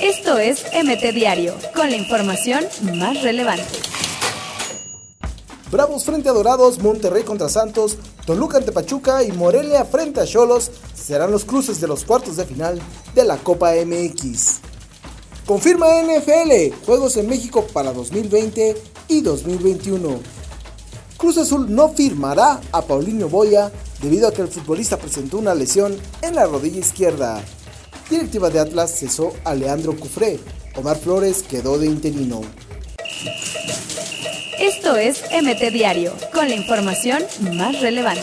Esto es MT Diario, con la información más relevante. Bravos frente a Dorados, Monterrey contra Santos, Toluca ante Pachuca y Morelia frente a Cholos serán los cruces de los cuartos de final de la Copa MX. Confirma NFL, Juegos en México para 2020 y 2021. Cruz Azul no firmará a Paulinho Boya debido a que el futbolista presentó una lesión en la rodilla izquierda. Directiva de Atlas cesó a Leandro Cufré. Omar Flores quedó de interino. Esto es MT Diario, con la información más relevante.